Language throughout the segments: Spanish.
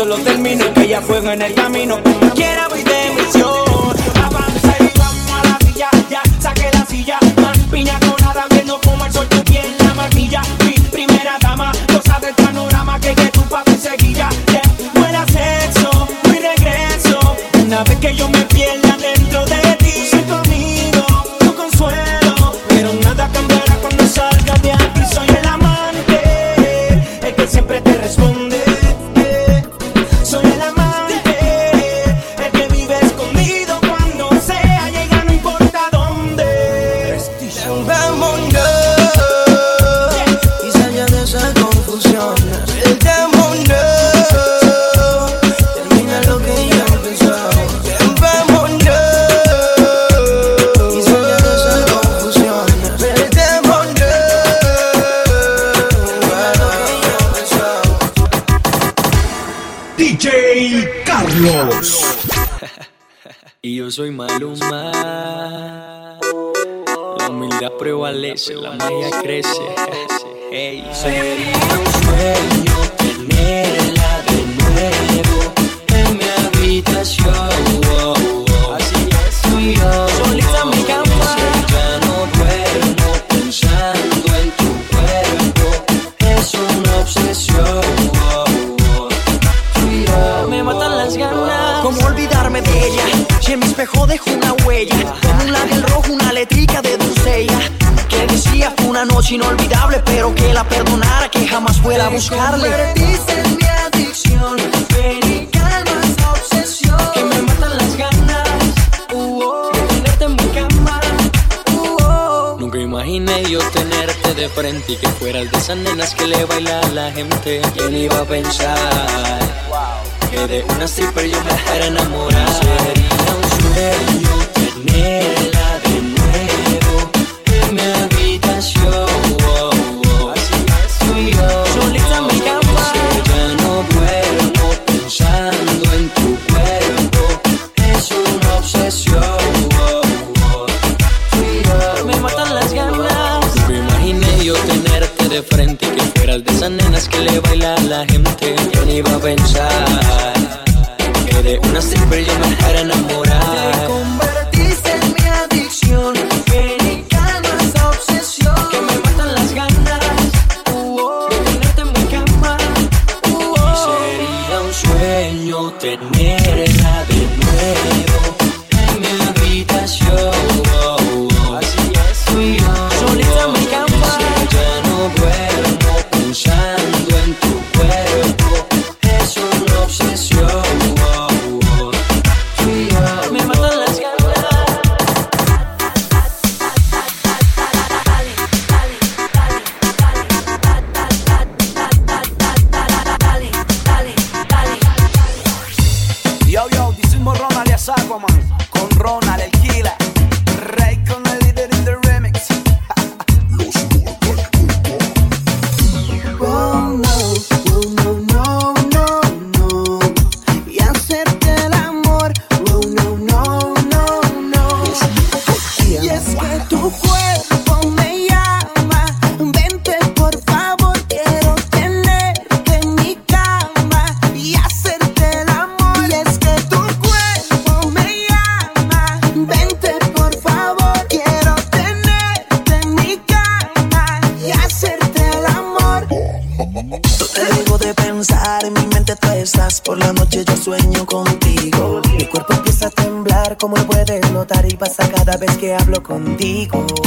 solo termino que ya fuego en el camino. soy Maluma. La humildad prevalece, la magia crece. Hey, soy buscarle. en mi adicción, ven calma esa obsesión. Que me matan las ganas, uh -oh, de tenerte en mi. Nunca imaginé yo tenerte de frente y que fueras de esas nenas que le baila a la gente. ¿Quién iba a pensar? Que de una stripper yo me fuera enamorar. Sería un sueño tener contigo.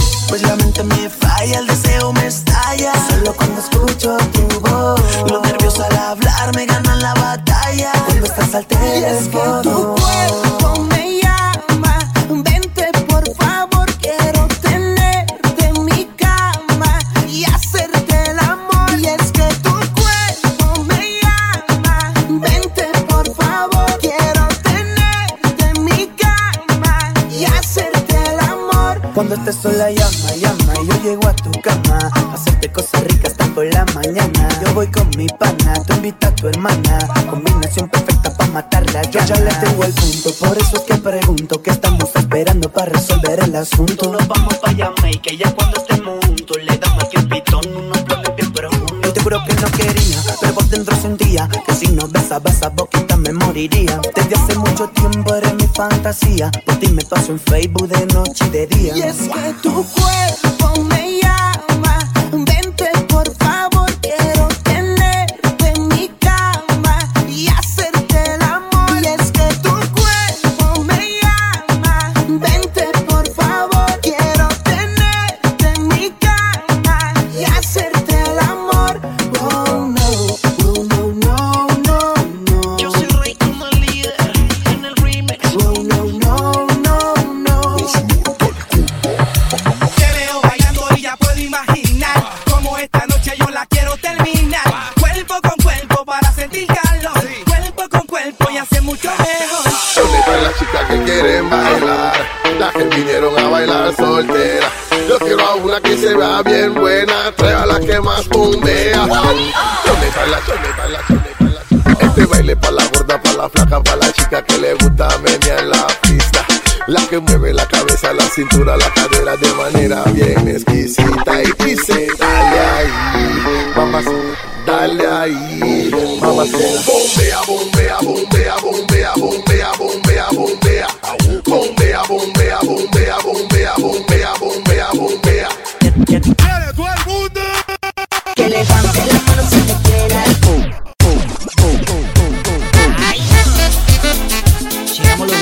mucho tiempo eres mi fantasía. Por ti me paso en Facebook de noche y de día. Y es que tu cuerpo me llama. Ven soltera. Yo quiero a una que se vea bien buena, trae a la que más bombea. Este baile pa' la gorda, pa' la flaca, pa' la chica que le gusta menear la pista. La que mueve la cabeza, la cintura, la cadera de manera bien exquisita. Y dice, dale ahí, mamacita, dale ahí, mamacita. Bombea, bombea, bombea, bombea.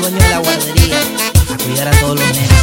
dueño de la guardería a cuidar a todos los nenes.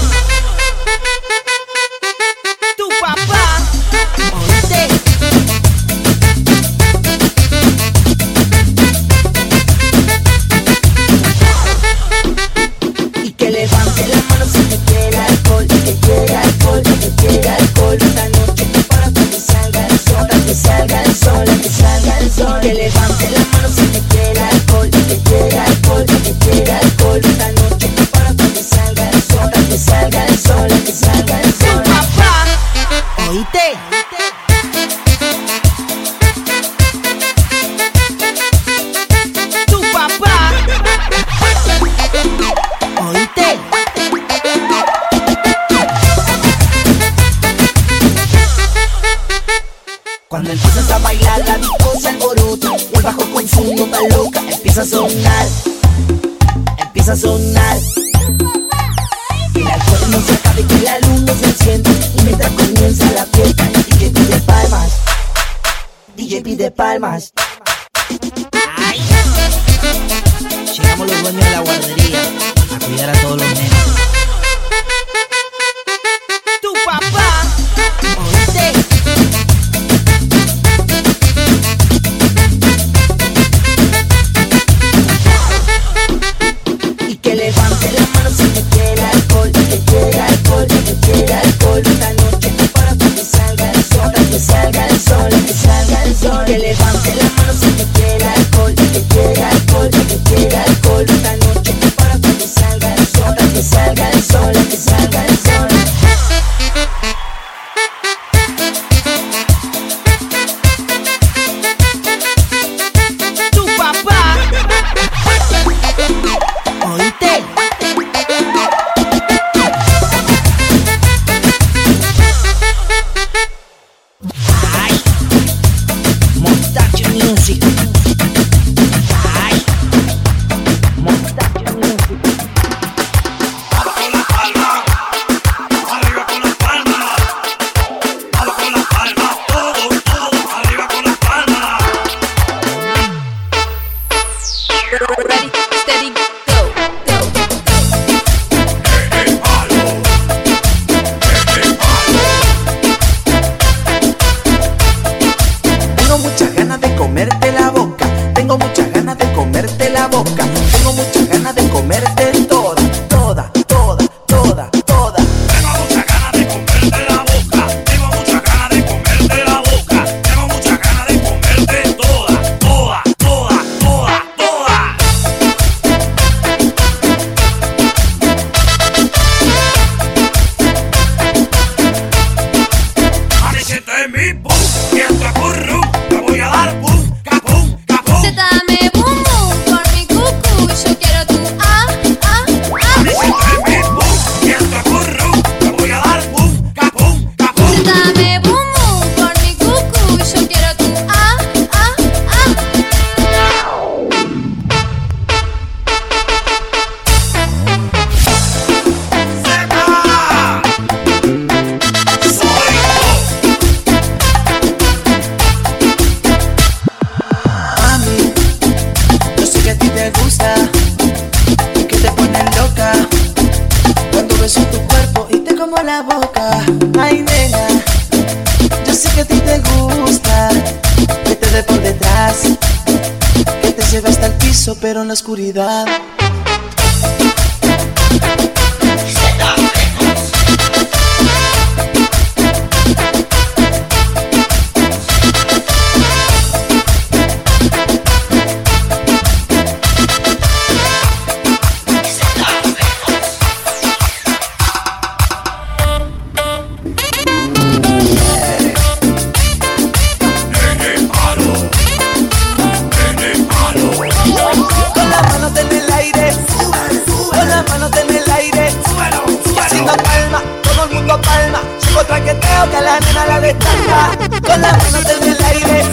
con las manos en el aire,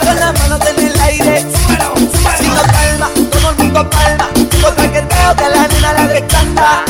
con las manos en el aire. Si no palma, todo el mundo palma, porque que veo que la nena la descanta.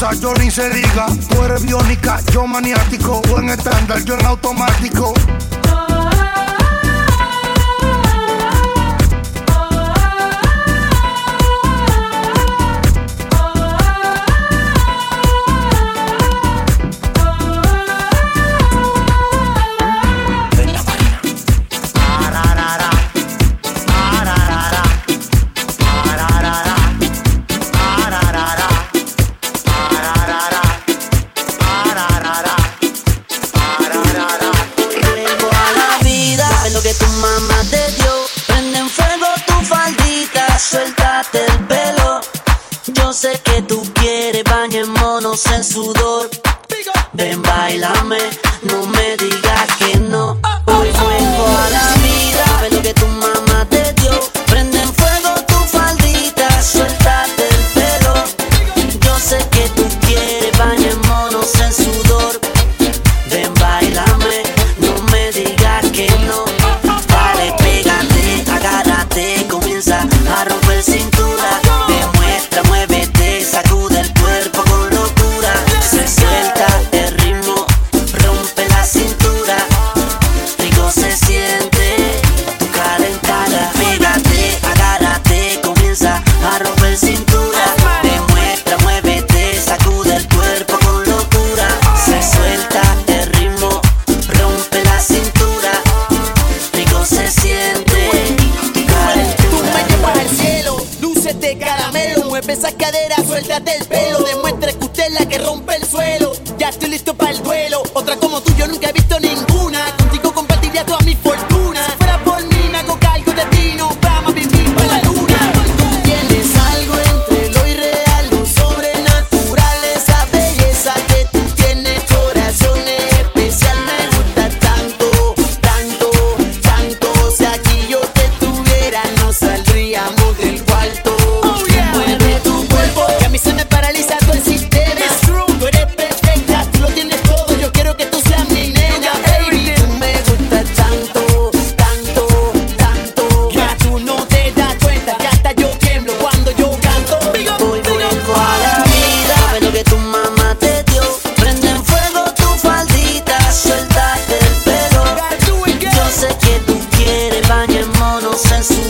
cosa yo ni se diga. Tú eres biónica, yo maniático. Tú en estándar, yo en automático. sense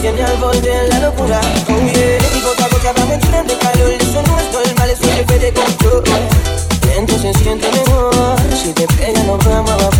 tiene al borde la locura. Oh yeah, y gota a gota vamos entrando en calor. Eso no es normal, eso se puede controlar. Entonces siente mejor. Si te pega, no vamos a bajar.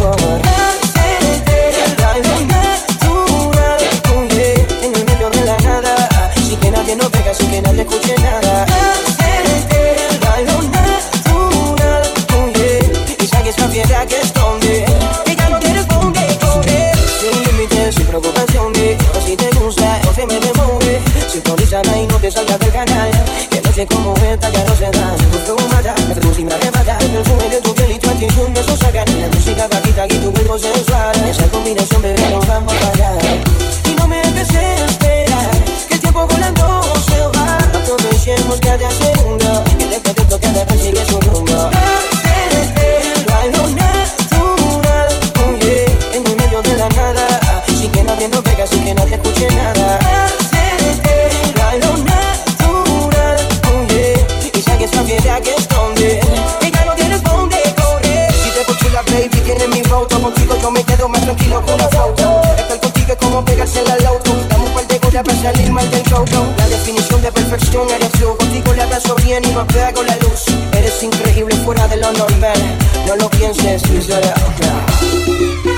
Is okay?